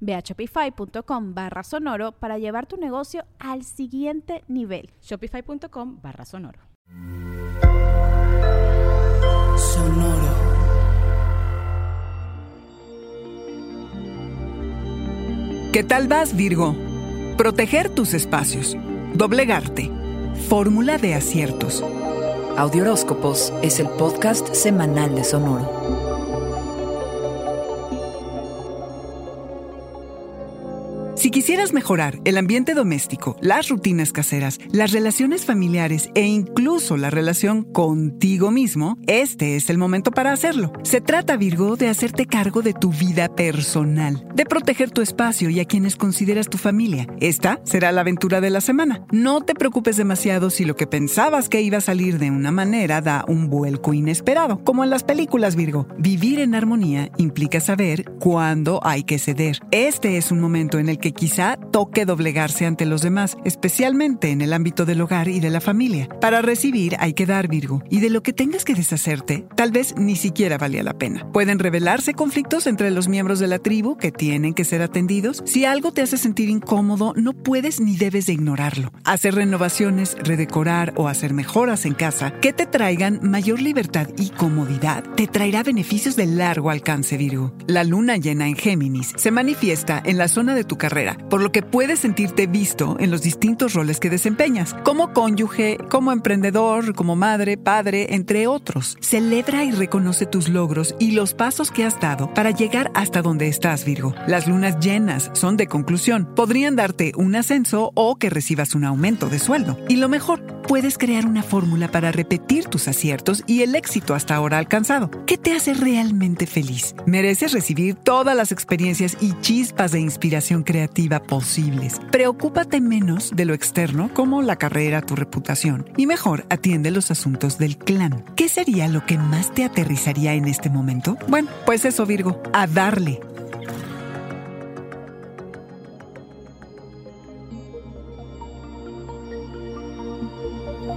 Ve a shopify.com barra sonoro para llevar tu negocio al siguiente nivel. Shopify.com barra sonoro. Sonoro. ¿Qué tal vas, Virgo? Proteger tus espacios. Doblegarte. Fórmula de aciertos. Audioróscopos es el podcast semanal de Sonoro. Si quisieras mejorar el ambiente doméstico, las rutinas caseras, las relaciones familiares e incluso la relación contigo mismo, este es el momento para hacerlo. Se trata, Virgo, de hacerte cargo de tu vida personal, de proteger tu espacio y a quienes consideras tu familia. Esta será la aventura de la semana. No te preocupes demasiado si lo que pensabas que iba a salir de una manera da un vuelco inesperado. Como en las películas, Virgo, vivir en armonía implica saber cuándo hay que ceder. Este es un momento en el que quizá toque doblegarse ante los demás, especialmente en el ámbito del hogar y de la familia. Para recibir hay que dar, Virgo, y de lo que tengas que deshacerte, tal vez ni siquiera valía la pena. Pueden revelarse conflictos entre los miembros de la tribu que tienen que ser atendidos. Si algo te hace sentir incómodo, no puedes ni debes de ignorarlo. Hacer renovaciones, redecorar o hacer mejoras en casa que te traigan mayor libertad y comodidad te traerá beneficios de largo alcance, Virgo. La luna llena en Géminis se manifiesta en la zona de tu carrera por lo que puedes sentirte visto en los distintos roles que desempeñas, como cónyuge, como emprendedor, como madre, padre, entre otros. Celebra y reconoce tus logros y los pasos que has dado para llegar hasta donde estás, Virgo. Las lunas llenas son de conclusión. Podrían darte un ascenso o que recibas un aumento de sueldo. Y lo mejor, puedes crear una fórmula para repetir tus aciertos y el éxito hasta ahora alcanzado. ¿Qué te hace realmente feliz? Mereces recibir todas las experiencias y chispas de inspiración creativa posibles. Preocúpate menos de lo externo, como la carrera, tu reputación, y mejor atiende los asuntos del clan. ¿Qué sería lo que más te aterrizaría en este momento? Bueno, pues eso, Virgo, a darle.